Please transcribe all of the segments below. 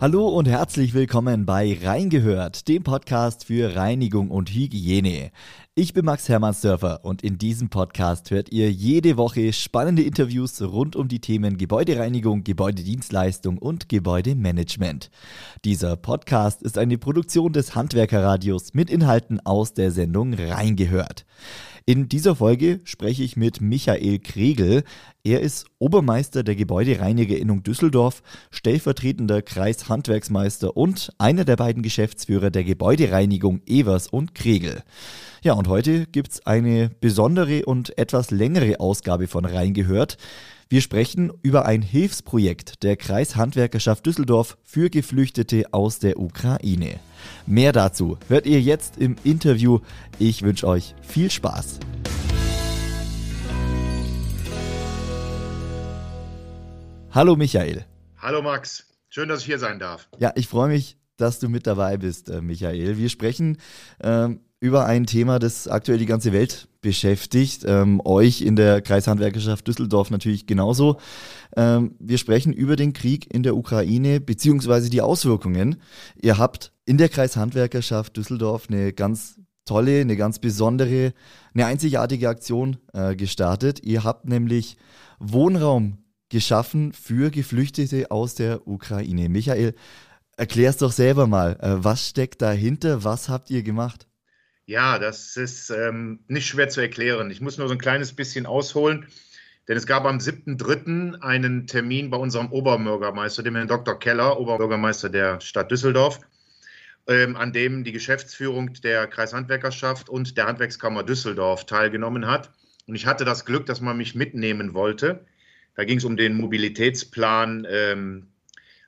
Hallo und herzlich willkommen bei Reingehört, dem Podcast für Reinigung und Hygiene. Ich bin Max Hermannsdörfer und in diesem Podcast hört ihr jede Woche spannende Interviews rund um die Themen Gebäudereinigung, Gebäudedienstleistung und Gebäudemanagement. Dieser Podcast ist eine Produktion des Handwerkerradios mit Inhalten aus der Sendung Reingehört. In dieser Folge spreche ich mit Michael Kregel. Er ist Obermeister der Gebäudereinigerinnung Düsseldorf, stellvertretender Kreishandwerksmeister und einer der beiden Geschäftsführer der Gebäudereinigung Evers und Kregel. Ja, und heute gibt es eine besondere und etwas längere Ausgabe von Reingehört. Wir sprechen über ein Hilfsprojekt der Kreishandwerkerschaft Düsseldorf für Geflüchtete aus der Ukraine. Mehr dazu hört ihr jetzt im Interview. Ich wünsche euch viel Spaß. Hallo Michael. Hallo Max, schön, dass ich hier sein darf. Ja, ich freue mich, dass du mit dabei bist, äh, Michael. Wir sprechen ähm, über ein Thema, das aktuell die ganze Welt beschäftigt. Ähm, euch in der Kreishandwerkerschaft Düsseldorf natürlich genauso. Ähm, wir sprechen über den Krieg in der Ukraine beziehungsweise die Auswirkungen. Ihr habt in der Kreishandwerkerschaft Düsseldorf eine ganz tolle, eine ganz besondere, eine einzigartige Aktion äh, gestartet. Ihr habt nämlich Wohnraum geschaffen für Geflüchtete aus der Ukraine. Michael, erklär's doch selber mal. Äh, was steckt dahinter? Was habt ihr gemacht? Ja, das ist ähm, nicht schwer zu erklären. Ich muss nur so ein kleines bisschen ausholen, denn es gab am 7.3. einen Termin bei unserem Oberbürgermeister, dem Herrn Dr. Keller, Oberbürgermeister der Stadt Düsseldorf, ähm, an dem die Geschäftsführung der Kreishandwerkerschaft und der Handwerkskammer Düsseldorf teilgenommen hat. Und ich hatte das Glück, dass man mich mitnehmen wollte. Da ging es um den Mobilitätsplan ähm,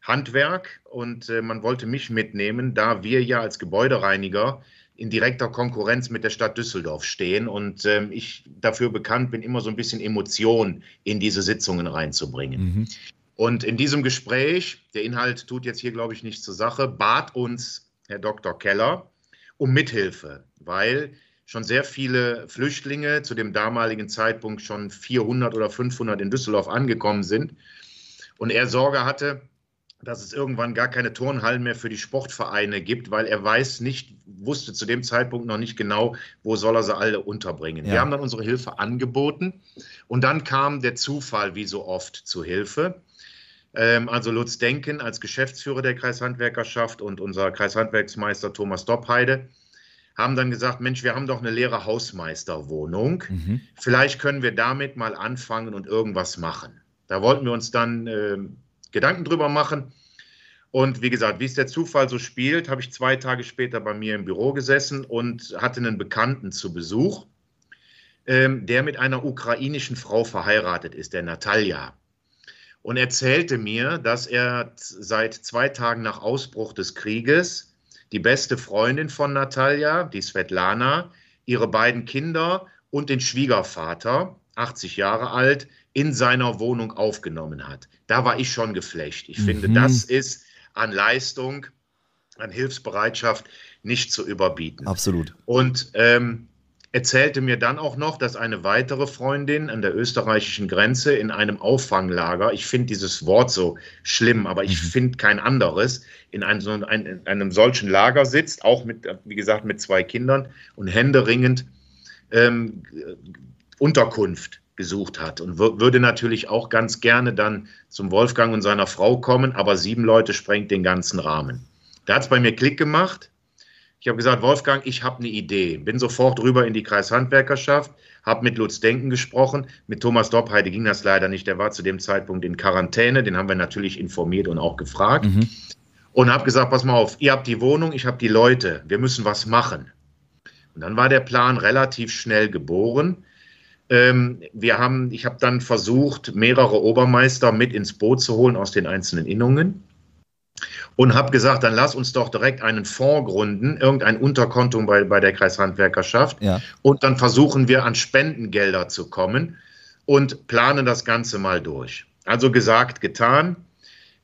Handwerk und äh, man wollte mich mitnehmen, da wir ja als Gebäudereiniger in direkter Konkurrenz mit der Stadt Düsseldorf stehen und ähm, ich dafür bekannt bin, immer so ein bisschen Emotion in diese Sitzungen reinzubringen. Mhm. Und in diesem Gespräch, der Inhalt tut jetzt hier, glaube ich, nicht zur Sache, bat uns Herr Dr. Keller um Mithilfe, weil schon sehr viele Flüchtlinge zu dem damaligen Zeitpunkt schon 400 oder 500 in Düsseldorf angekommen sind und er Sorge hatte, dass es irgendwann gar keine Turnhallen mehr für die Sportvereine gibt, weil er weiß nicht, wusste zu dem Zeitpunkt noch nicht genau, wo soll er sie alle unterbringen. Ja. Wir haben dann unsere Hilfe angeboten und dann kam der Zufall wie so oft zu Hilfe. Ähm, also Lutz Denken als Geschäftsführer der Kreishandwerkerschaft und unser Kreishandwerksmeister Thomas Doppheide haben dann gesagt, Mensch, wir haben doch eine leere Hausmeisterwohnung. Mhm. Vielleicht können wir damit mal anfangen und irgendwas machen. Da wollten wir uns dann äh, Gedanken drüber machen. Und wie gesagt, wie es der Zufall so spielt, habe ich zwei Tage später bei mir im Büro gesessen und hatte einen Bekannten zu Besuch, ähm, der mit einer ukrainischen Frau verheiratet ist, der Natalia. Und erzählte mir, dass er seit zwei Tagen nach Ausbruch des Krieges die beste Freundin von Natalia, die Svetlana, ihre beiden Kinder und den Schwiegervater, 80 Jahre alt, in seiner Wohnung aufgenommen hat. Da war ich schon geflecht. Ich mhm. finde, das ist an Leistung, an Hilfsbereitschaft nicht zu überbieten. Absolut. Und ähm, erzählte mir dann auch noch, dass eine weitere Freundin an der österreichischen Grenze in einem Auffanglager, ich finde dieses Wort so schlimm, aber ich mhm. finde kein anderes, in einem, so ein, in einem, solchen Lager sitzt, auch mit, wie gesagt, mit zwei Kindern und händeringend ähm, Unterkunft gesucht hat und würde natürlich auch ganz gerne dann zum Wolfgang und seiner Frau kommen, aber sieben Leute sprengt den ganzen Rahmen. Da hat es bei mir Klick gemacht. Ich habe gesagt, Wolfgang, ich habe eine Idee. Bin sofort rüber in die Kreishandwerkerschaft, habe mit Lutz Denken gesprochen. Mit Thomas Doppheide ging das leider nicht. Der war zu dem Zeitpunkt in Quarantäne. Den haben wir natürlich informiert und auch gefragt. Mhm. Und habe gesagt, pass mal auf, ihr habt die Wohnung, ich habe die Leute. Wir müssen was machen. Und dann war der Plan relativ schnell geboren. Ähm, wir haben, ich habe dann versucht, mehrere Obermeister mit ins Boot zu holen aus den einzelnen Innungen und habe gesagt, dann lass uns doch direkt einen Fonds gründen, irgendein Unterkonto bei, bei der Kreishandwerkerschaft ja. und dann versuchen wir an Spendengelder zu kommen und planen das Ganze mal durch. Also gesagt, getan,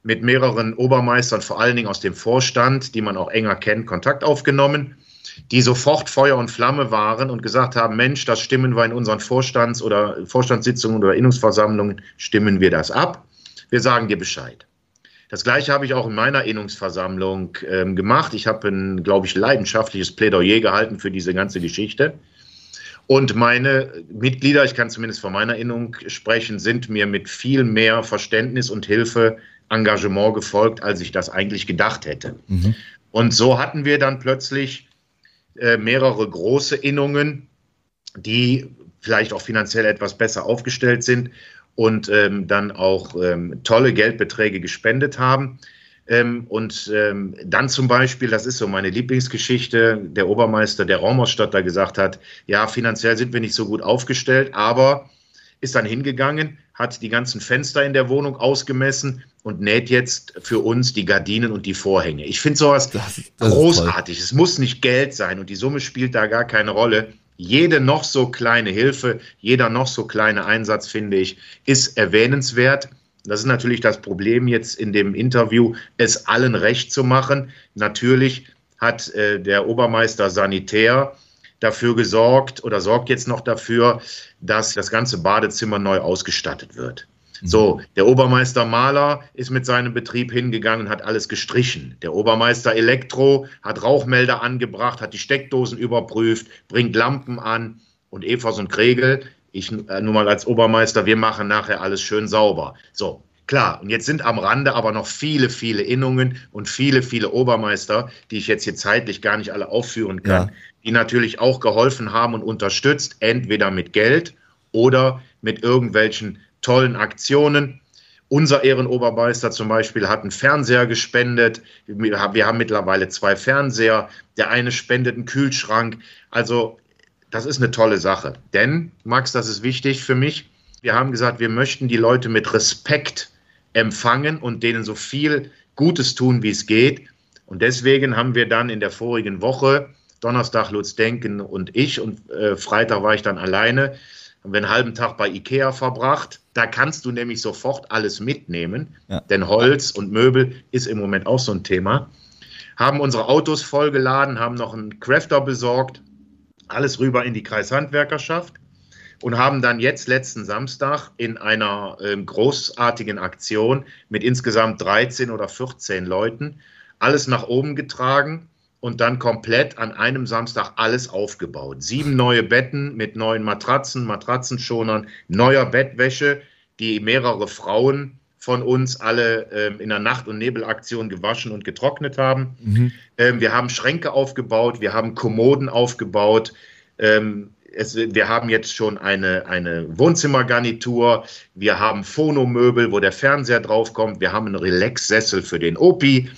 mit mehreren Obermeistern, vor allen Dingen aus dem Vorstand, die man auch enger kennt, Kontakt aufgenommen die sofort Feuer und Flamme waren und gesagt haben, Mensch, das stimmen wir in unseren Vorstands- oder Vorstandssitzungen oder Innungsversammlungen, stimmen wir das ab. Wir sagen dir Bescheid. Das gleiche habe ich auch in meiner Innungsversammlung ähm, gemacht. Ich habe ein, glaube ich, leidenschaftliches Plädoyer gehalten für diese ganze Geschichte. Und meine Mitglieder, ich kann zumindest von meiner Innung sprechen, sind mir mit viel mehr Verständnis und Hilfe, Engagement gefolgt, als ich das eigentlich gedacht hätte. Mhm. Und so hatten wir dann plötzlich äh, mehrere große Innungen, die vielleicht auch finanziell etwas besser aufgestellt sind und ähm, dann auch ähm, tolle Geldbeträge gespendet haben. Ähm, und ähm, dann zum Beispiel, das ist so meine Lieblingsgeschichte, der Obermeister der Raumausstatter gesagt hat, ja, finanziell sind wir nicht so gut aufgestellt, aber ist dann hingegangen, hat die ganzen Fenster in der Wohnung ausgemessen und näht jetzt für uns die Gardinen und die Vorhänge. Ich finde sowas das, das großartig. Es muss nicht Geld sein und die Summe spielt da gar keine Rolle. Jede noch so kleine Hilfe, jeder noch so kleine Einsatz, finde ich, ist erwähnenswert. Das ist natürlich das Problem jetzt in dem Interview, es allen recht zu machen. Natürlich hat äh, der Obermeister Sanitär dafür gesorgt oder sorgt jetzt noch dafür, dass das ganze Badezimmer neu ausgestattet wird. Mhm. So, der Obermeister Maler ist mit seinem Betrieb hingegangen und hat alles gestrichen. Der Obermeister Elektro hat Rauchmelder angebracht, hat die Steckdosen überprüft, bringt Lampen an und Evers und Kregel, ich äh, nur mal als Obermeister, wir machen nachher alles schön sauber. So, Klar, und jetzt sind am Rande aber noch viele, viele Innungen und viele, viele Obermeister, die ich jetzt hier zeitlich gar nicht alle aufführen kann, ja. die natürlich auch geholfen haben und unterstützt, entweder mit Geld oder mit irgendwelchen tollen Aktionen. Unser Ehrenobermeister zum Beispiel hat einen Fernseher gespendet. Wir haben mittlerweile zwei Fernseher. Der eine spendet einen Kühlschrank. Also, das ist eine tolle Sache. Denn, Max, das ist wichtig für mich. Wir haben gesagt, wir möchten die Leute mit Respekt empfangen und denen so viel Gutes tun, wie es geht. Und deswegen haben wir dann in der vorigen Woche, Donnerstag Lutz Denken und ich, und äh, Freitag war ich dann alleine, haben wir einen halben Tag bei Ikea verbracht. Da kannst du nämlich sofort alles mitnehmen, ja. denn Holz und Möbel ist im Moment auch so ein Thema. Haben unsere Autos vollgeladen, haben noch einen Crafter besorgt, alles rüber in die Kreishandwerkerschaft und haben dann jetzt letzten Samstag in einer äh, großartigen Aktion mit insgesamt 13 oder 14 Leuten alles nach oben getragen und dann komplett an einem Samstag alles aufgebaut. Sieben neue Betten mit neuen Matratzen, Matratzenschonern, neuer Bettwäsche, die mehrere Frauen von uns alle ähm, in der Nacht- und Nebelaktion gewaschen und getrocknet haben. Mhm. Ähm, wir haben Schränke aufgebaut, wir haben Kommoden aufgebaut. Ähm, es, wir haben jetzt schon eine, eine Wohnzimmergarnitur, wir haben Phonomöbel, wo der Fernseher draufkommt, wir haben einen Relax-Sessel für den Opi.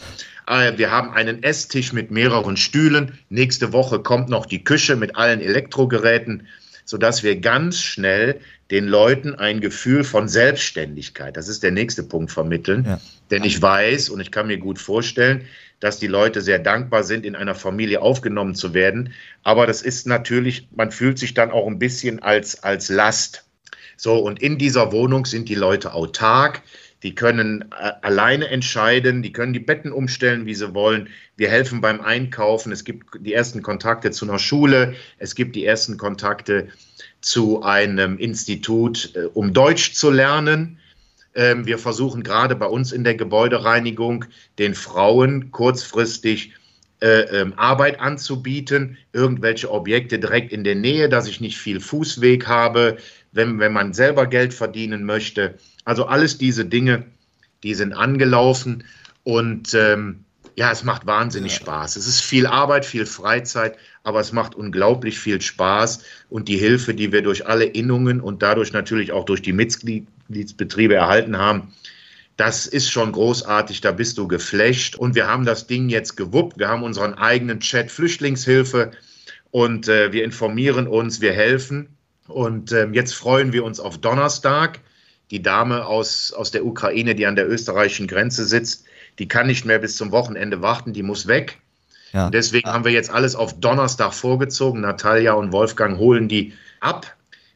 Äh, wir haben einen Esstisch mit mehreren Stühlen. Nächste Woche kommt noch die Küche mit allen Elektrogeräten, sodass wir ganz schnell den Leuten ein Gefühl von Selbstständigkeit, das ist der nächste Punkt, vermitteln. Ja. Denn ich weiß und ich kann mir gut vorstellen, dass die Leute sehr dankbar sind, in einer Familie aufgenommen zu werden. Aber das ist natürlich, man fühlt sich dann auch ein bisschen als, als Last. So, und in dieser Wohnung sind die Leute autark die können äh, alleine entscheiden, die können die Betten umstellen, wie sie wollen. Wir helfen beim Einkaufen. Es gibt die ersten Kontakte zu einer Schule. Es gibt die ersten Kontakte zu einem Institut, äh, um Deutsch zu lernen. Ähm, wir versuchen gerade bei uns in der Gebäudereinigung den Frauen kurzfristig äh, ähm, Arbeit anzubieten, irgendwelche Objekte direkt in der Nähe, dass ich nicht viel Fußweg habe, wenn, wenn man selber Geld verdienen möchte. Also alles diese Dinge, die sind angelaufen und ähm, ja, es macht wahnsinnig ja. Spaß. Es ist viel Arbeit, viel Freizeit, aber es macht unglaublich viel Spaß und die Hilfe, die wir durch alle Innungen und dadurch natürlich auch durch die Mitgliedsbetriebe erhalten haben, das ist schon großartig, da bist du geflasht. Und wir haben das Ding jetzt gewuppt. Wir haben unseren eigenen Chat Flüchtlingshilfe und äh, wir informieren uns, wir helfen. Und äh, jetzt freuen wir uns auf Donnerstag die Dame aus, aus der Ukraine, die an der österreichischen Grenze sitzt, die kann nicht mehr bis zum Wochenende warten, die muss weg. Ja. Deswegen haben wir jetzt alles auf Donnerstag vorgezogen. Natalia und Wolfgang holen die ab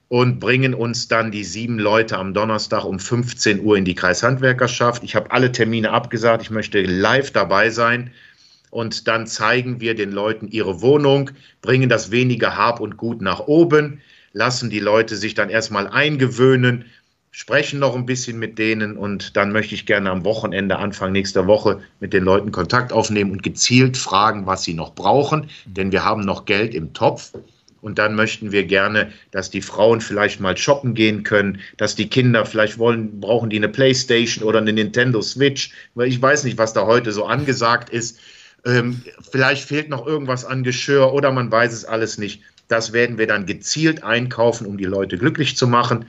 und bringen uns dann die sieben Leute am Donnerstag um 15 Uhr in die Kreishandwerkerschaft. Ich habe alle Termine abgesagt. Ich möchte live dabei sein. Und dann zeigen wir den Leuten ihre Wohnung, bringen das wenige Hab und Gut nach oben, lassen die Leute sich dann erstmal eingewöhnen sprechen noch ein bisschen mit denen und dann möchte ich gerne am Wochenende, Anfang nächster Woche mit den Leuten Kontakt aufnehmen und gezielt fragen, was sie noch brauchen, denn wir haben noch Geld im Topf. Und dann möchten wir gerne, dass die Frauen vielleicht mal shoppen gehen können, dass die Kinder vielleicht wollen, brauchen die eine Playstation oder eine Nintendo Switch, weil ich weiß nicht, was da heute so angesagt ist. Ähm, vielleicht fehlt noch irgendwas an Geschirr oder man weiß es alles nicht. Das werden wir dann gezielt einkaufen, um die Leute glücklich zu machen.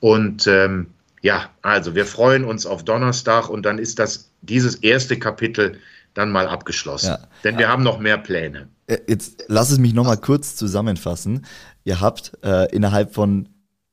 Und ähm, ja, also wir freuen uns auf Donnerstag und dann ist das dieses erste Kapitel dann mal abgeschlossen. Ja. Denn wir haben noch mehr Pläne. Äh, jetzt lass es mich nochmal kurz zusammenfassen. Ihr habt äh, innerhalb von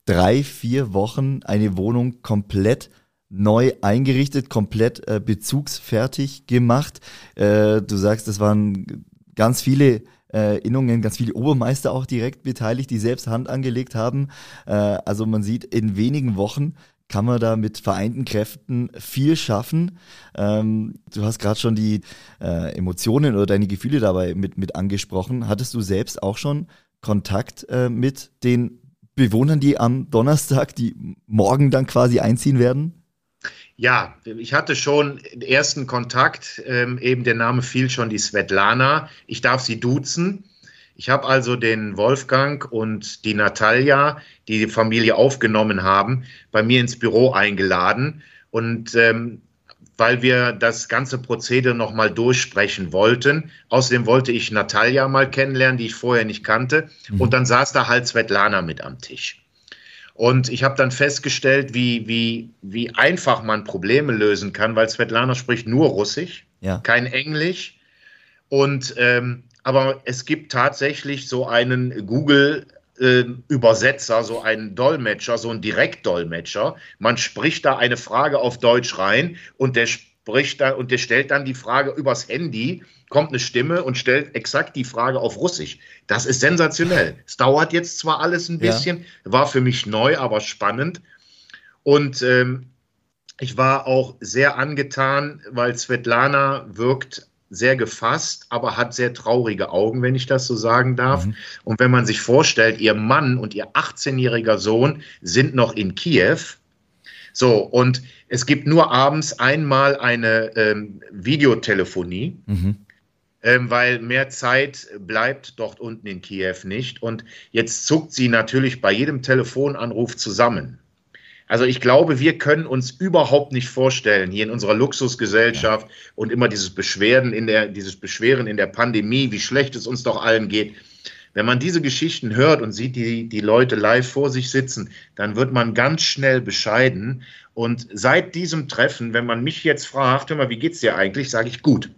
drei, vier Wochen eine Wohnung komplett neu eingerichtet, komplett äh, bezugsfertig gemacht. Äh, du sagst, es waren ganz viele äh, Innungen, ganz viele Obermeister auch direkt beteiligt, die selbst Hand angelegt haben. Äh, also man sieht, in wenigen Wochen kann man da mit vereinten Kräften viel schaffen. Ähm, du hast gerade schon die äh, Emotionen oder deine Gefühle dabei mit, mit angesprochen. Hattest du selbst auch schon Kontakt äh, mit den Bewohnern, die am Donnerstag, die morgen dann quasi einziehen werden? Ja, ich hatte schon den ersten Kontakt, ähm, eben der Name fiel schon, die Svetlana. Ich darf sie duzen. Ich habe also den Wolfgang und die Natalia, die die Familie aufgenommen haben, bei mir ins Büro eingeladen. Und ähm, weil wir das ganze Prozedere nochmal durchsprechen wollten. Außerdem wollte ich Natalia mal kennenlernen, die ich vorher nicht kannte. Mhm. Und dann saß da halt Svetlana mit am Tisch. Und ich habe dann festgestellt, wie, wie, wie einfach man Probleme lösen kann, weil Svetlana spricht nur Russisch, ja. kein Englisch. Und ähm, aber es gibt tatsächlich so einen Google Übersetzer, so einen Dolmetscher, so einen Direktdolmetscher. Man spricht da eine Frage auf Deutsch rein und der spricht dann und der stellt dann die Frage übers Handy, kommt eine Stimme und stellt exakt die Frage auf Russisch. Das ist sensationell. Es dauert jetzt zwar alles ein bisschen, ja. war für mich neu, aber spannend. Und ähm, ich war auch sehr angetan, weil Svetlana wirkt sehr gefasst, aber hat sehr traurige Augen, wenn ich das so sagen darf. Mhm. Und wenn man sich vorstellt, ihr Mann und ihr 18-jähriger Sohn sind noch in Kiew. So, und es gibt nur abends einmal eine ähm, Videotelefonie. Mhm. Ähm, weil mehr Zeit bleibt dort unten in Kiew nicht. Und jetzt zuckt sie natürlich bei jedem Telefonanruf zusammen. Also ich glaube, wir können uns überhaupt nicht vorstellen, hier in unserer Luxusgesellschaft ja. und immer dieses Beschwerden in der, dieses Beschweren in der Pandemie, wie schlecht es uns doch allen geht. Wenn man diese Geschichten hört und sieht die, die Leute live vor sich sitzen, dann wird man ganz schnell bescheiden. Und seit diesem Treffen, wenn man mich jetzt fragt, hör mal, wie geht's dir eigentlich, sage ich gut.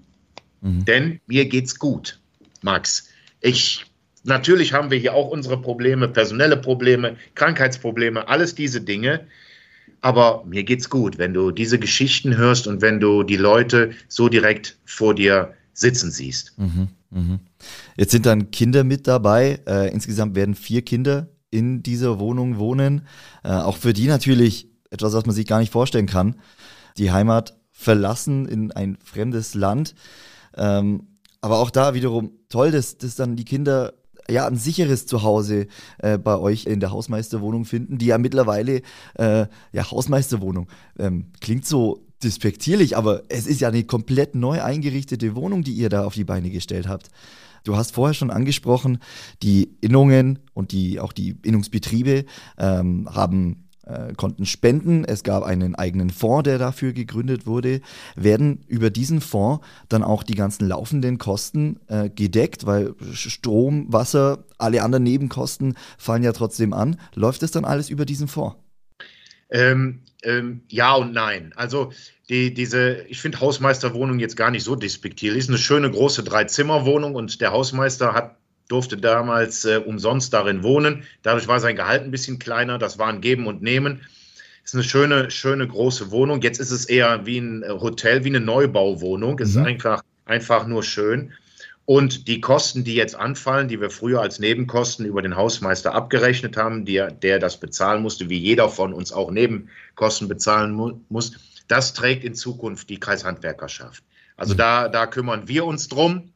Mhm. Denn mir geht's gut, Max. Ich Natürlich haben wir hier auch unsere Probleme, personelle Probleme, Krankheitsprobleme, alles diese Dinge. Aber mir geht's gut, wenn du diese Geschichten hörst und wenn du die Leute so direkt vor dir sitzen siehst. Mhm, mh. Jetzt sind dann Kinder mit dabei. Äh, insgesamt werden vier Kinder in dieser Wohnung wohnen. Äh, auch für die natürlich etwas, was man sich gar nicht vorstellen kann. Die Heimat verlassen in ein fremdes Land. Ähm, aber auch da wiederum toll, dass, dass dann die Kinder ja, ein sicheres Zuhause äh, bei euch in der Hausmeisterwohnung finden, die ja mittlerweile, äh, ja, Hausmeisterwohnung, ähm, klingt so despektierlich, aber es ist ja eine komplett neu eingerichtete Wohnung, die ihr da auf die Beine gestellt habt. Du hast vorher schon angesprochen, die Innungen und die, auch die Innungsbetriebe ähm, haben äh, konnten spenden. Es gab einen eigenen Fonds, der dafür gegründet wurde. Werden über diesen Fonds dann auch die ganzen laufenden Kosten äh, gedeckt, weil Strom, Wasser, alle anderen Nebenkosten fallen ja trotzdem an. Läuft es dann alles über diesen Fonds? Ähm, ähm, ja und nein. Also die, diese, ich finde Hausmeisterwohnung jetzt gar nicht so despektierlich. Ist eine schöne große Dreizimmerwohnung und der Hausmeister hat durfte damals äh, umsonst darin wohnen. Dadurch war sein Gehalt ein bisschen kleiner. Das war ein Geben und Nehmen. Ist eine schöne, schöne große Wohnung. Jetzt ist es eher wie ein äh, Hotel, wie eine Neubauwohnung. Es mhm. ist einfach, einfach nur schön. Und die Kosten, die jetzt anfallen, die wir früher als Nebenkosten über den Hausmeister abgerechnet haben, der, der das bezahlen musste, wie jeder von uns auch Nebenkosten bezahlen mu muss, das trägt in Zukunft die Kreishandwerkerschaft. Also mhm. da, da kümmern wir uns drum.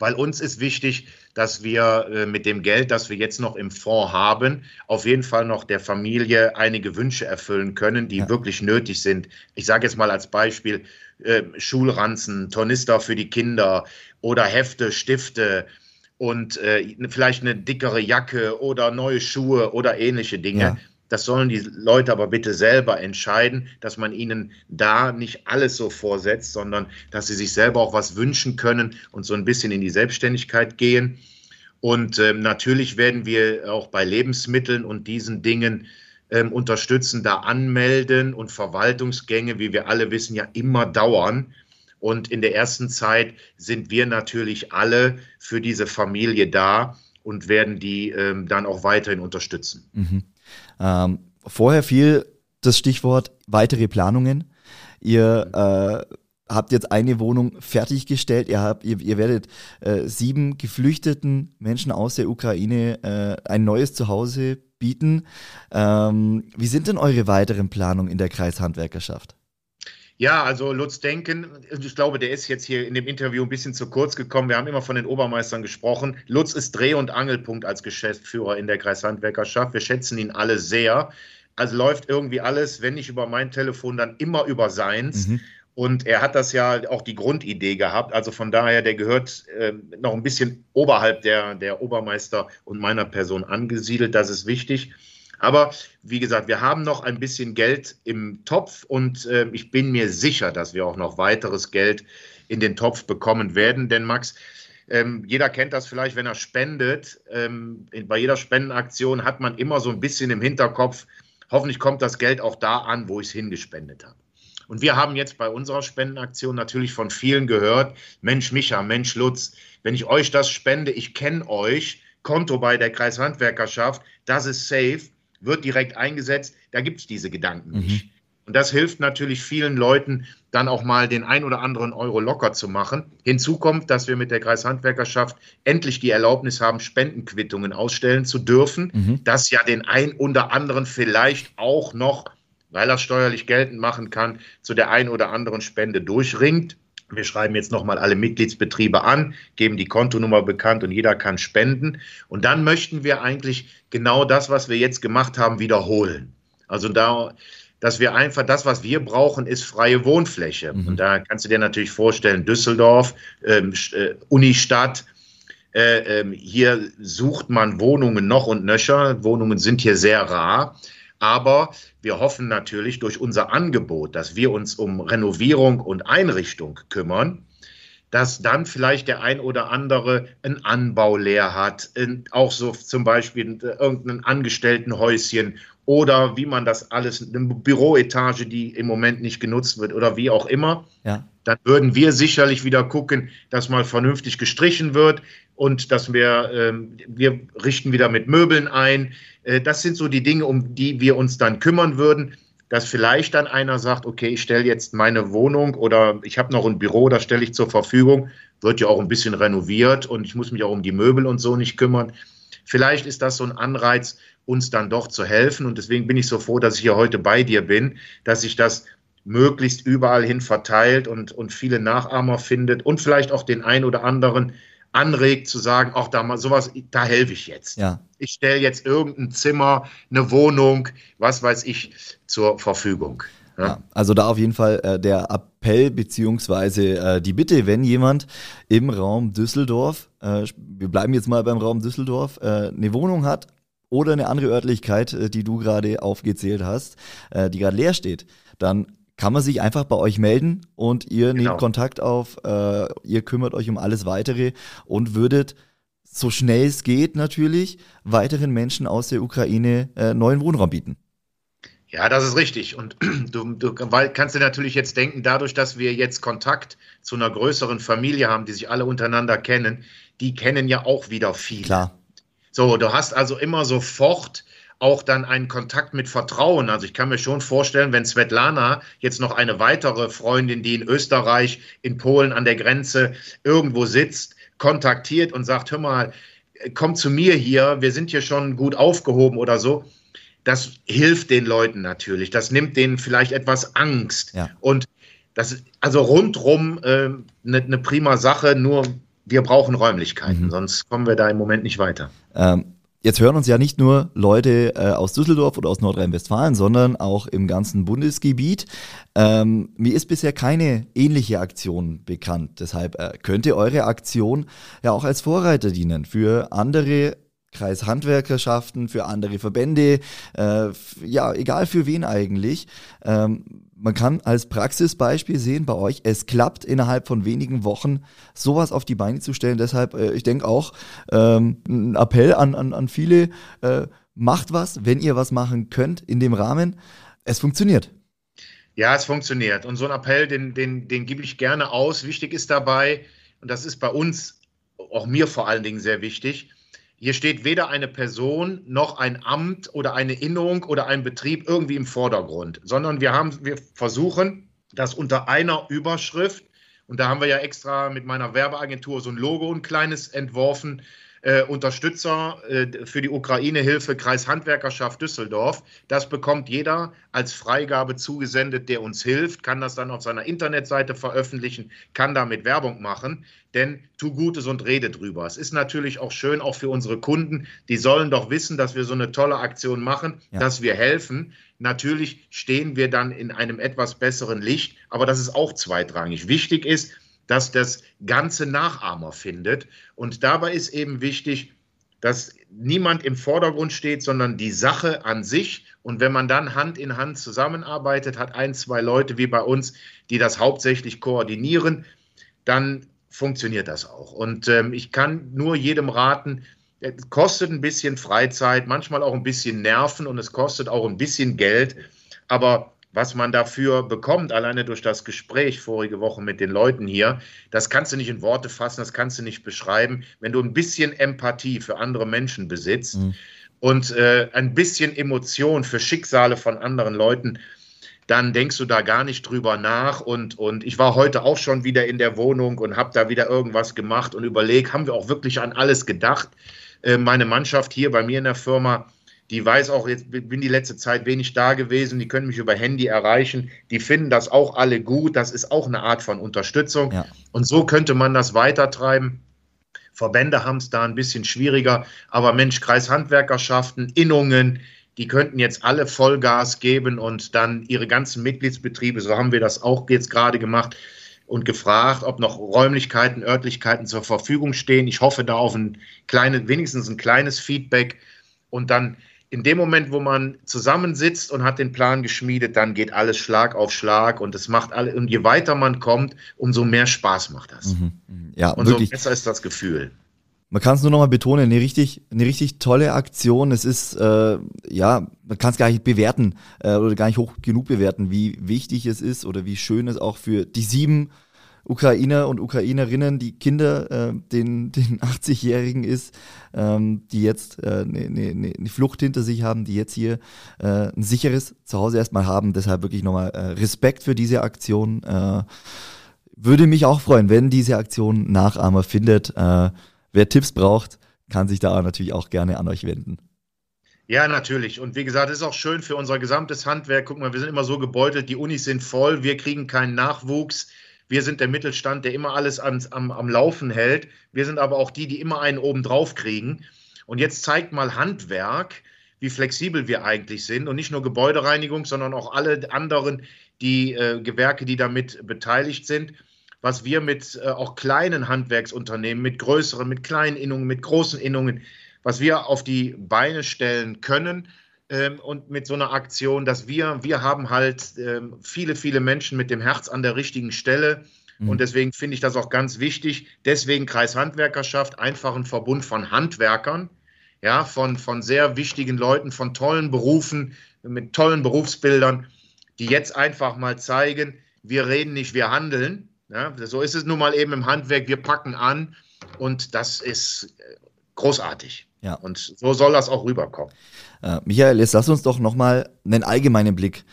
Weil uns ist wichtig, dass wir äh, mit dem Geld, das wir jetzt noch im Fonds haben, auf jeden Fall noch der Familie einige Wünsche erfüllen können, die ja. wirklich nötig sind. Ich sage jetzt mal als Beispiel äh, Schulranzen, Tornister für die Kinder oder Hefte, Stifte und äh, vielleicht eine dickere Jacke oder neue Schuhe oder ähnliche Dinge. Ja. Das sollen die Leute aber bitte selber entscheiden, dass man ihnen da nicht alles so vorsetzt, sondern dass sie sich selber auch was wünschen können und so ein bisschen in die Selbstständigkeit gehen. Und ähm, natürlich werden wir auch bei Lebensmitteln und diesen Dingen ähm, unterstützen, da anmelden und Verwaltungsgänge, wie wir alle wissen, ja immer dauern. Und in der ersten Zeit sind wir natürlich alle für diese Familie da und werden die ähm, dann auch weiterhin unterstützen. Mhm. Ähm, vorher fiel das Stichwort weitere Planungen. Ihr äh, habt jetzt eine Wohnung fertiggestellt. Ihr, habt, ihr, ihr werdet äh, sieben geflüchteten Menschen aus der Ukraine äh, ein neues Zuhause bieten. Ähm, wie sind denn eure weiteren Planungen in der Kreishandwerkerschaft? Ja, also Lutz Denken, ich glaube, der ist jetzt hier in dem Interview ein bisschen zu kurz gekommen. Wir haben immer von den Obermeistern gesprochen. Lutz ist Dreh- und Angelpunkt als Geschäftsführer in der Kreishandwerkerschaft. Wir schätzen ihn alle sehr. Also läuft irgendwie alles, wenn nicht über mein Telefon, dann immer über seins. Mhm. Und er hat das ja auch die Grundidee gehabt. Also von daher, der gehört äh, noch ein bisschen oberhalb der, der Obermeister und meiner Person angesiedelt. Das ist wichtig. Aber wie gesagt, wir haben noch ein bisschen Geld im Topf und äh, ich bin mir sicher, dass wir auch noch weiteres Geld in den Topf bekommen werden. Denn Max, ähm, jeder kennt das vielleicht, wenn er spendet. Ähm, bei jeder Spendenaktion hat man immer so ein bisschen im Hinterkopf, hoffentlich kommt das Geld auch da an, wo ich es hingespendet habe. Und wir haben jetzt bei unserer Spendenaktion natürlich von vielen gehört, Mensch Micha, Mensch Lutz, wenn ich euch das spende, ich kenne euch, Konto bei der Kreishandwerkerschaft, das ist safe wird direkt eingesetzt. Da gibt es diese Gedanken mhm. nicht. Und das hilft natürlich vielen Leuten, dann auch mal den ein oder anderen Euro locker zu machen. Hinzu kommt, dass wir mit der Kreishandwerkerschaft endlich die Erlaubnis haben, Spendenquittungen ausstellen zu dürfen. Mhm. Das ja den ein oder anderen vielleicht auch noch, weil er steuerlich geltend machen kann, zu der ein oder anderen Spende durchringt. Wir schreiben jetzt nochmal alle Mitgliedsbetriebe an, geben die Kontonummer bekannt und jeder kann spenden. Und dann möchten wir eigentlich genau das, was wir jetzt gemacht haben, wiederholen. Also da, dass wir einfach das, was wir brauchen, ist freie Wohnfläche. Mhm. Und da kannst du dir natürlich vorstellen, Düsseldorf, ähm, äh, Unistadt, äh, äh, hier sucht man Wohnungen noch und nöcher. Wohnungen sind hier sehr rar. Aber wir hoffen natürlich durch unser Angebot, dass wir uns um Renovierung und Einrichtung kümmern, dass dann vielleicht der ein oder andere ein Anbau leer hat, auch so zum Beispiel irgendein Angestelltenhäuschen oder wie man das alles, eine Büroetage, die im Moment nicht genutzt wird oder wie auch immer. Ja. Dann würden wir sicherlich wieder gucken, dass mal vernünftig gestrichen wird und dass wir, äh, wir richten wieder mit Möbeln ein. Äh, das sind so die Dinge, um die wir uns dann kümmern würden dass vielleicht dann einer sagt, okay, ich stelle jetzt meine Wohnung oder ich habe noch ein Büro, das stelle ich zur Verfügung, wird ja auch ein bisschen renoviert und ich muss mich auch um die Möbel und so nicht kümmern. Vielleicht ist das so ein Anreiz, uns dann doch zu helfen und deswegen bin ich so froh, dass ich hier heute bei dir bin, dass sich das möglichst überall hin verteilt und, und viele Nachahmer findet und vielleicht auch den ein oder anderen anregt zu sagen, auch da mal sowas, da helfe ich jetzt. Ja. Ich stelle jetzt irgendein Zimmer, eine Wohnung, was weiß ich, zur Verfügung. Ja. Ja, also da auf jeden Fall äh, der Appell beziehungsweise äh, die Bitte, wenn jemand im Raum Düsseldorf, äh, wir bleiben jetzt mal beim Raum Düsseldorf, äh, eine Wohnung hat oder eine andere Örtlichkeit, äh, die du gerade aufgezählt hast, äh, die gerade leer steht, dann kann man sich einfach bei euch melden und ihr genau. nehmt Kontakt auf, äh, ihr kümmert euch um alles weitere und würdet so schnell es geht natürlich weiteren Menschen aus der Ukraine neuen Wohnraum bieten. Ja, das ist richtig. Und du, du kannst dir natürlich jetzt denken, dadurch, dass wir jetzt Kontakt zu einer größeren Familie haben, die sich alle untereinander kennen, die kennen ja auch wieder viele. Klar. So, du hast also immer sofort auch dann einen Kontakt mit Vertrauen. Also ich kann mir schon vorstellen, wenn Svetlana jetzt noch eine weitere Freundin, die in Österreich, in Polen an der Grenze irgendwo sitzt, kontaktiert und sagt, hör mal, komm zu mir hier, wir sind hier schon gut aufgehoben oder so. Das hilft den Leuten natürlich. Das nimmt denen vielleicht etwas Angst. Ja. Und das ist also rundrum eine äh, ne prima Sache. Nur wir brauchen Räumlichkeiten, mhm. sonst kommen wir da im Moment nicht weiter. Ähm, jetzt hören uns ja nicht nur Leute äh, aus Düsseldorf oder aus Nordrhein-Westfalen, sondern auch im ganzen Bundesgebiet. Ähm, mir ist bisher keine ähnliche Aktion bekannt. Deshalb äh, könnte eure Aktion ja auch als Vorreiter dienen für andere Kreishandwerkerschaften, für andere Verbände, äh, ja, egal für wen eigentlich. Ähm, man kann als Praxisbeispiel sehen bei euch, es klappt innerhalb von wenigen Wochen, sowas auf die Beine zu stellen. Deshalb, äh, ich denke auch, ähm, ein Appell an, an, an viele, äh, macht was, wenn ihr was machen könnt in dem Rahmen. Es funktioniert. Ja, es funktioniert. Und so ein Appell, den, den, den gebe ich gerne aus. Wichtig ist dabei, und das ist bei uns, auch mir vor allen Dingen sehr wichtig, hier steht weder eine Person noch ein Amt oder eine Innung oder ein Betrieb irgendwie im Vordergrund, sondern wir, haben, wir versuchen, das unter einer Überschrift, und da haben wir ja extra mit meiner Werbeagentur so ein Logo, ein kleines entworfen, äh, Unterstützer äh, für die Ukraine-Hilfe Kreis Handwerkerschaft Düsseldorf. Das bekommt jeder als Freigabe zugesendet, der uns hilft, kann das dann auf seiner Internetseite veröffentlichen, kann damit Werbung machen, denn tu Gutes und rede drüber. Es ist natürlich auch schön, auch für unsere Kunden, die sollen doch wissen, dass wir so eine tolle Aktion machen, ja. dass wir helfen. Natürlich stehen wir dann in einem etwas besseren Licht, aber das ist auch zweitrangig. Wichtig ist, dass das Ganze Nachahmer findet. Und dabei ist eben wichtig, dass niemand im Vordergrund steht, sondern die Sache an sich. Und wenn man dann Hand in Hand zusammenarbeitet, hat ein, zwei Leute wie bei uns, die das hauptsächlich koordinieren, dann funktioniert das auch. Und ähm, ich kann nur jedem raten, es kostet ein bisschen Freizeit, manchmal auch ein bisschen Nerven und es kostet auch ein bisschen Geld. Aber was man dafür bekommt, alleine durch das Gespräch vorige Woche mit den Leuten hier, das kannst du nicht in Worte fassen, das kannst du nicht beschreiben. Wenn du ein bisschen Empathie für andere Menschen besitzt mhm. und äh, ein bisschen Emotion für Schicksale von anderen Leuten, dann denkst du da gar nicht drüber nach. Und, und ich war heute auch schon wieder in der Wohnung und habe da wieder irgendwas gemacht und überlegt, haben wir auch wirklich an alles gedacht? Äh, meine Mannschaft hier bei mir in der Firma, die weiß auch, jetzt bin die letzte Zeit wenig da gewesen, die können mich über Handy erreichen, die finden das auch alle gut, das ist auch eine Art von Unterstützung. Ja. Und so könnte man das weitertreiben. Verbände haben es da ein bisschen schwieriger, aber Mensch, Kreishandwerkerschaften, Innungen, die könnten jetzt alle Vollgas geben und dann ihre ganzen Mitgliedsbetriebe, so haben wir das auch jetzt gerade gemacht, und gefragt, ob noch Räumlichkeiten, Örtlichkeiten zur Verfügung stehen. Ich hoffe da auf ein kleines, wenigstens ein kleines Feedback. Und dann in dem Moment, wo man zusammensitzt und hat den Plan geschmiedet, dann geht alles Schlag auf Schlag und es macht alle, und je weiter man kommt, umso mehr Spaß macht das. Mhm. mhm. Ja, und wirklich. so besser ist das Gefühl. Man kann es nur noch mal betonen, eine richtig, eine richtig tolle Aktion. Es ist, äh, ja, man kann es gar nicht bewerten äh, oder gar nicht hoch genug bewerten, wie wichtig es ist oder wie schön es auch für die sieben Ukrainer und Ukrainerinnen, die Kinder, äh, den, den 80-Jährigen ist, ähm, die jetzt eine äh, ne, ne, ne Flucht hinter sich haben, die jetzt hier äh, ein sicheres Zuhause erstmal haben. Deshalb wirklich nochmal äh, Respekt für diese Aktion. Äh, würde mich auch freuen, wenn diese Aktion Nachahmer findet. Äh, wer Tipps braucht, kann sich da natürlich auch gerne an euch wenden. Ja, natürlich. Und wie gesagt, es ist auch schön für unser gesamtes Handwerk. Guck mal, wir sind immer so gebeutelt, die Unis sind voll, wir kriegen keinen Nachwuchs. Wir sind der Mittelstand, der immer alles am, am, am Laufen hält. Wir sind aber auch die, die immer einen oben drauf kriegen. Und jetzt zeigt mal Handwerk, wie flexibel wir eigentlich sind. Und nicht nur Gebäudereinigung, sondern auch alle anderen die äh, Gewerke, die damit beteiligt sind. Was wir mit äh, auch kleinen Handwerksunternehmen, mit größeren, mit kleinen Innungen, mit großen Innungen, was wir auf die Beine stellen können ähm, und mit so einer Aktion, dass wir, wir haben halt ähm, viele, viele Menschen mit dem Herz an der richtigen Stelle. Mhm. Und deswegen finde ich das auch ganz wichtig. Deswegen Kreishandwerkerschaft, einfach ein Verbund von Handwerkern, ja, von, von sehr wichtigen Leuten, von tollen Berufen, mit tollen Berufsbildern, die jetzt einfach mal zeigen, wir reden nicht, wir handeln. Ja, so ist es nun mal eben im Handwerk, wir packen an und das ist äh, großartig. Ja. Und so soll das auch rüberkommen. Äh, Michael, jetzt lass uns doch nochmal einen allgemeinen Blick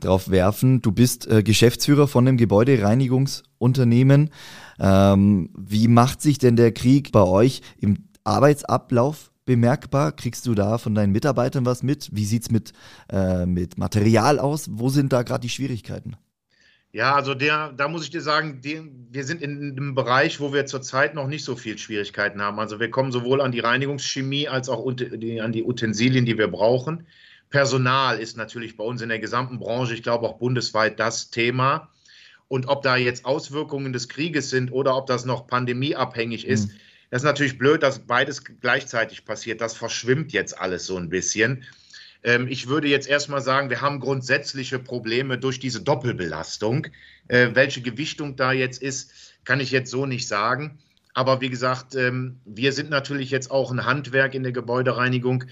drauf werfen. Du bist äh, Geschäftsführer von einem Gebäudereinigungsunternehmen. Ähm, wie macht sich denn der Krieg bei euch im Arbeitsablauf bemerkbar? Kriegst du da von deinen Mitarbeitern was mit? Wie sieht es mit, äh, mit Material aus? Wo sind da gerade die Schwierigkeiten? Ja, also der, da muss ich dir sagen, die, wir sind in einem Bereich, wo wir zurzeit noch nicht so viel Schwierigkeiten haben. Also wir kommen sowohl an die Reinigungschemie als auch an die Utensilien, die wir brauchen. Personal ist natürlich bei uns in der gesamten Branche, ich glaube auch bundesweit, das Thema. Und ob da jetzt Auswirkungen des Krieges sind oder ob das noch pandemieabhängig ist, mhm. das ist natürlich blöd, dass beides gleichzeitig passiert. Das verschwimmt jetzt alles so ein bisschen. Ähm, ich würde jetzt erstmal sagen, wir haben grundsätzliche Probleme durch diese Doppelbelastung. Äh, welche Gewichtung da jetzt ist, kann ich jetzt so nicht sagen. Aber wie gesagt, ähm, wir sind natürlich jetzt auch ein Handwerk in der Gebäudereinigung,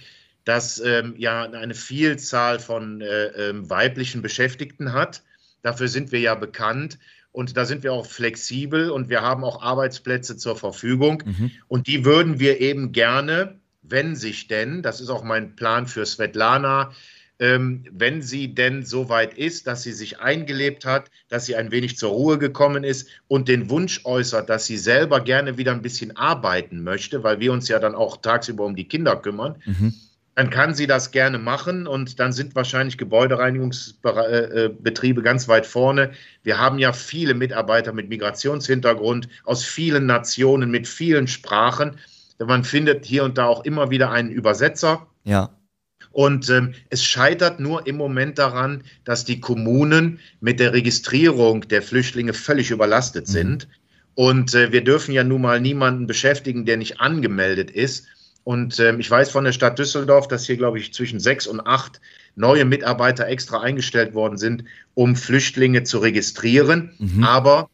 das ähm, ja eine Vielzahl von äh, weiblichen Beschäftigten hat. Dafür sind wir ja bekannt. Und da sind wir auch flexibel und wir haben auch Arbeitsplätze zur Verfügung. Mhm. Und die würden wir eben gerne wenn sich denn, das ist auch mein Plan für Svetlana, ähm, wenn sie denn so weit ist, dass sie sich eingelebt hat, dass sie ein wenig zur Ruhe gekommen ist und den Wunsch äußert, dass sie selber gerne wieder ein bisschen arbeiten möchte, weil wir uns ja dann auch tagsüber um die Kinder kümmern, mhm. dann kann sie das gerne machen und dann sind wahrscheinlich Gebäudereinigungsbetriebe ganz weit vorne. Wir haben ja viele Mitarbeiter mit Migrationshintergrund aus vielen Nationen, mit vielen Sprachen. Man findet hier und da auch immer wieder einen Übersetzer. Ja. Und ähm, es scheitert nur im Moment daran, dass die Kommunen mit der Registrierung der Flüchtlinge völlig überlastet mhm. sind. Und äh, wir dürfen ja nun mal niemanden beschäftigen, der nicht angemeldet ist. Und ähm, ich weiß von der Stadt Düsseldorf, dass hier, glaube ich, zwischen sechs und acht neue Mitarbeiter extra eingestellt worden sind, um Flüchtlinge zu registrieren. Mhm. Aber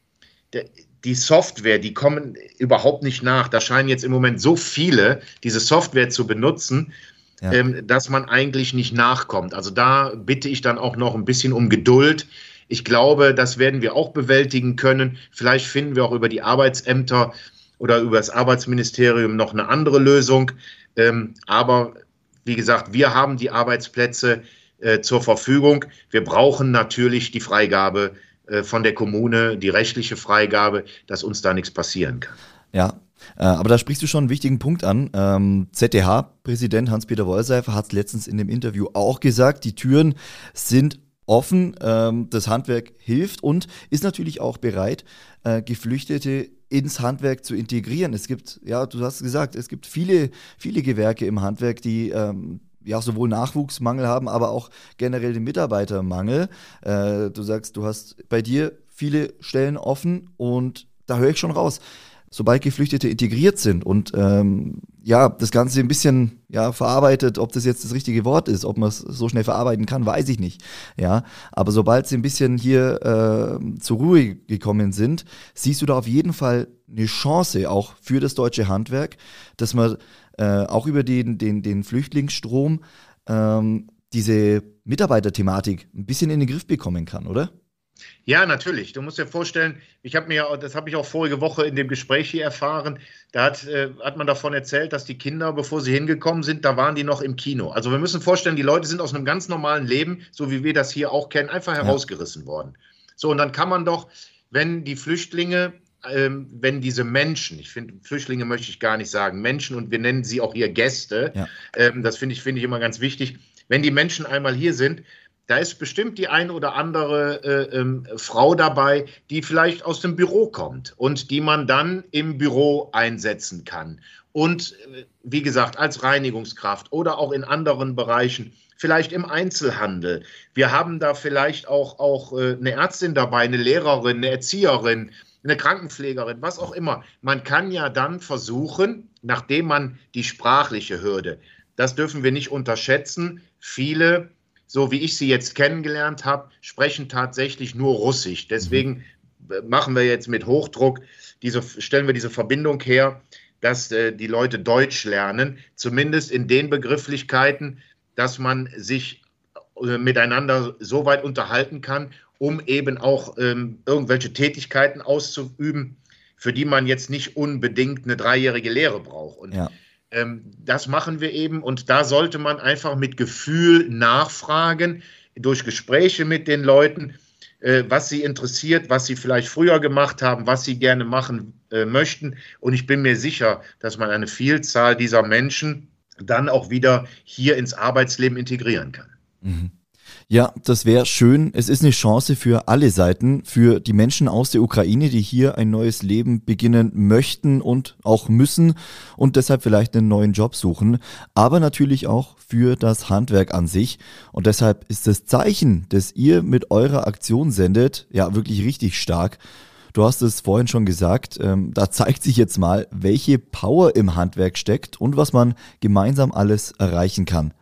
der, die Software, die kommen überhaupt nicht nach. Da scheinen jetzt im Moment so viele diese Software zu benutzen, ja. ähm, dass man eigentlich nicht nachkommt. Also da bitte ich dann auch noch ein bisschen um Geduld. Ich glaube, das werden wir auch bewältigen können. Vielleicht finden wir auch über die Arbeitsämter oder über das Arbeitsministerium noch eine andere Lösung. Ähm, aber wie gesagt, wir haben die Arbeitsplätze äh, zur Verfügung. Wir brauchen natürlich die Freigabe von der Kommune, die rechtliche Freigabe, dass uns da nichts passieren kann. Ja, äh, aber da sprichst du schon einen wichtigen Punkt an. Ähm, ZDH-Präsident Hans-Peter Wollseifer hat letztens in dem Interview auch gesagt, die Türen sind offen, ähm, das Handwerk hilft und ist natürlich auch bereit, äh, Geflüchtete ins Handwerk zu integrieren. Es gibt, ja, du hast gesagt, es gibt viele, viele Gewerke im Handwerk, die ähm, ja sowohl Nachwuchsmangel haben, aber auch generell den Mitarbeitermangel. Äh, du sagst, du hast bei dir viele Stellen offen und da höre ich schon raus. Sobald Geflüchtete integriert sind und ähm, ja, das Ganze ein bisschen ja, verarbeitet, ob das jetzt das richtige Wort ist, ob man es so schnell verarbeiten kann, weiß ich nicht. Ja, aber sobald sie ein bisschen hier äh, zur Ruhe gekommen sind, siehst du da auf jeden Fall eine Chance auch für das deutsche Handwerk, dass man äh, auch über den, den, den Flüchtlingsstrom ähm, diese Mitarbeiterthematik ein bisschen in den Griff bekommen kann, oder? Ja, natürlich. Du musst dir vorstellen, ich habe mir, das habe ich auch vorige Woche in dem Gespräch hier erfahren, da hat, äh, hat man davon erzählt, dass die Kinder, bevor sie hingekommen sind, da waren die noch im Kino. Also wir müssen vorstellen, die Leute sind aus einem ganz normalen Leben, so wie wir das hier auch kennen, einfach herausgerissen ja. worden. So, und dann kann man doch, wenn die Flüchtlinge ähm, wenn diese Menschen, ich finde, Flüchtlinge möchte ich gar nicht sagen, Menschen und wir nennen sie auch hier Gäste, ja. ähm, das finde ich, finde ich immer ganz wichtig, wenn die Menschen einmal hier sind, da ist bestimmt die ein oder andere äh, ähm, Frau dabei, die vielleicht aus dem Büro kommt und die man dann im Büro einsetzen kann. Und äh, wie gesagt, als Reinigungskraft oder auch in anderen Bereichen, vielleicht im Einzelhandel. Wir haben da vielleicht auch, auch äh, eine Ärztin dabei, eine Lehrerin, eine Erzieherin, eine Krankenpflegerin, was auch immer. Man kann ja dann versuchen, nachdem man die sprachliche Hürde, das dürfen wir nicht unterschätzen, viele, so wie ich sie jetzt kennengelernt habe, sprechen tatsächlich nur Russisch. Deswegen machen wir jetzt mit Hochdruck, diese, stellen wir diese Verbindung her, dass äh, die Leute Deutsch lernen, zumindest in den Begrifflichkeiten, dass man sich äh, miteinander so weit unterhalten kann um eben auch ähm, irgendwelche Tätigkeiten auszuüben, für die man jetzt nicht unbedingt eine dreijährige Lehre braucht. Und ja. ähm, das machen wir eben und da sollte man einfach mit Gefühl nachfragen, durch Gespräche mit den Leuten, äh, was sie interessiert, was sie vielleicht früher gemacht haben, was sie gerne machen äh, möchten. Und ich bin mir sicher, dass man eine Vielzahl dieser Menschen dann auch wieder hier ins Arbeitsleben integrieren kann. Mhm. Ja, das wäre schön. Es ist eine Chance für alle Seiten, für die Menschen aus der Ukraine, die hier ein neues Leben beginnen möchten und auch müssen und deshalb vielleicht einen neuen Job suchen, aber natürlich auch für das Handwerk an sich. Und deshalb ist das Zeichen, das ihr mit eurer Aktion sendet, ja wirklich richtig stark. Du hast es vorhin schon gesagt, ähm, da zeigt sich jetzt mal, welche Power im Handwerk steckt und was man gemeinsam alles erreichen kann.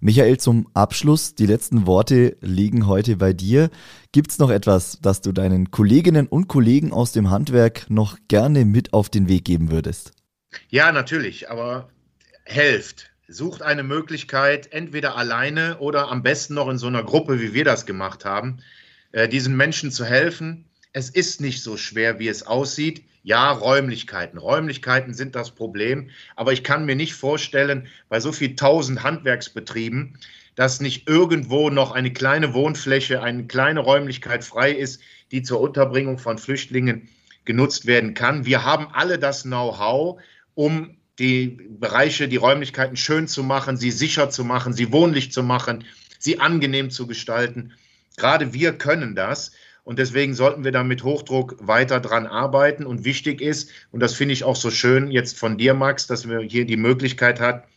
Michael, zum Abschluss, die letzten Worte liegen heute bei dir. Gibt es noch etwas, das du deinen Kolleginnen und Kollegen aus dem Handwerk noch gerne mit auf den Weg geben würdest? Ja, natürlich, aber helft. Sucht eine Möglichkeit, entweder alleine oder am besten noch in so einer Gruppe, wie wir das gemacht haben, äh, diesen Menschen zu helfen. Es ist nicht so schwer, wie es aussieht. Ja, Räumlichkeiten. Räumlichkeiten sind das Problem. Aber ich kann mir nicht vorstellen, bei so viel tausend Handwerksbetrieben, dass nicht irgendwo noch eine kleine Wohnfläche, eine kleine Räumlichkeit frei ist, die zur Unterbringung von Flüchtlingen genutzt werden kann. Wir haben alle das Know-how, um die Bereiche, die Räumlichkeiten schön zu machen, sie sicher zu machen, sie wohnlich zu machen, sie angenehm zu gestalten. Gerade wir können das. Und deswegen sollten wir da mit Hochdruck weiter dran arbeiten. Und wichtig ist, und das finde ich auch so schön jetzt von dir, Max, dass wir hier die Möglichkeit hat,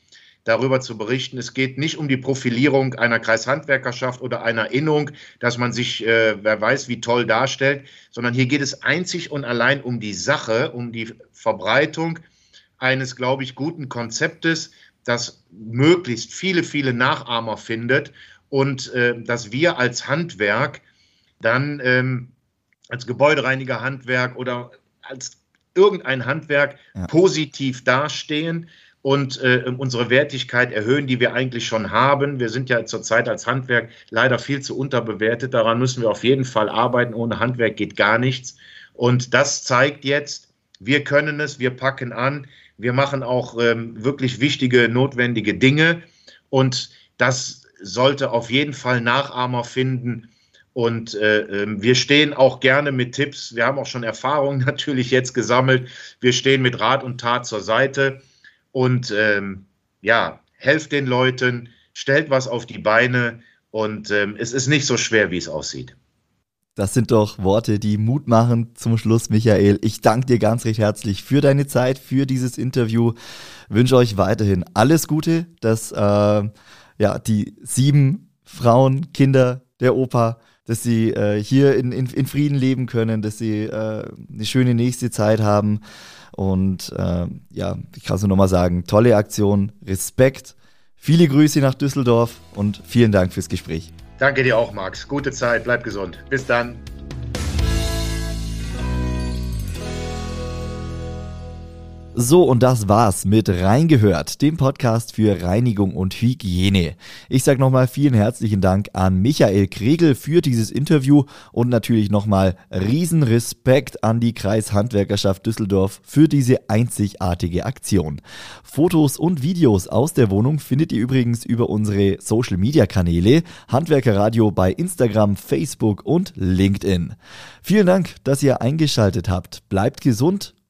darüber zu berichten. Es geht nicht um die Profilierung einer Kreishandwerkerschaft oder einer Innung, dass man sich, äh, wer weiß, wie toll darstellt, sondern hier geht es einzig und allein um die Sache, um die Verbreitung eines, glaube ich, guten Konzeptes, das möglichst viele, viele Nachahmer findet und äh, dass wir als Handwerk dann ähm, als Gebäudereiniger Handwerk oder als irgendein Handwerk ja. positiv dastehen und äh, unsere Wertigkeit erhöhen, die wir eigentlich schon haben. Wir sind ja zurzeit als Handwerk leider viel zu unterbewertet. Daran müssen wir auf jeden Fall arbeiten. Ohne Handwerk geht gar nichts. Und das zeigt jetzt, wir können es, wir packen an, wir machen auch ähm, wirklich wichtige, notwendige Dinge. Und das sollte auf jeden Fall Nachahmer finden und äh, ähm, wir stehen auch gerne mit Tipps. Wir haben auch schon Erfahrungen natürlich jetzt gesammelt. Wir stehen mit Rat und Tat zur Seite. Und ähm, ja, helft den Leuten, stellt was auf die Beine. Und ähm, es ist nicht so schwer, wie es aussieht. Das sind doch Worte, die Mut machen zum Schluss, Michael. Ich danke dir ganz recht herzlich für deine Zeit, für dieses Interview. Wünsche euch weiterhin alles Gute, dass äh, ja, die sieben Frauen, Kinder der Opa dass sie äh, hier in, in, in, Frieden leben können, dass sie äh, eine schöne nächste Zeit haben. Und äh, ja, ich kann es nur nochmal sagen, tolle Aktion, Respekt, viele Grüße nach Düsseldorf und vielen Dank fürs Gespräch. Danke dir auch, Max. Gute Zeit, bleib gesund. Bis dann. So, und das war's mit Reingehört, dem Podcast für Reinigung und Hygiene. Ich sage nochmal vielen herzlichen Dank an Michael Kregel für dieses Interview und natürlich nochmal riesen Respekt an die Kreishandwerkerschaft Düsseldorf für diese einzigartige Aktion. Fotos und Videos aus der Wohnung findet ihr übrigens über unsere Social Media Kanäle Handwerkerradio bei Instagram, Facebook und LinkedIn. Vielen Dank, dass ihr eingeschaltet habt. Bleibt gesund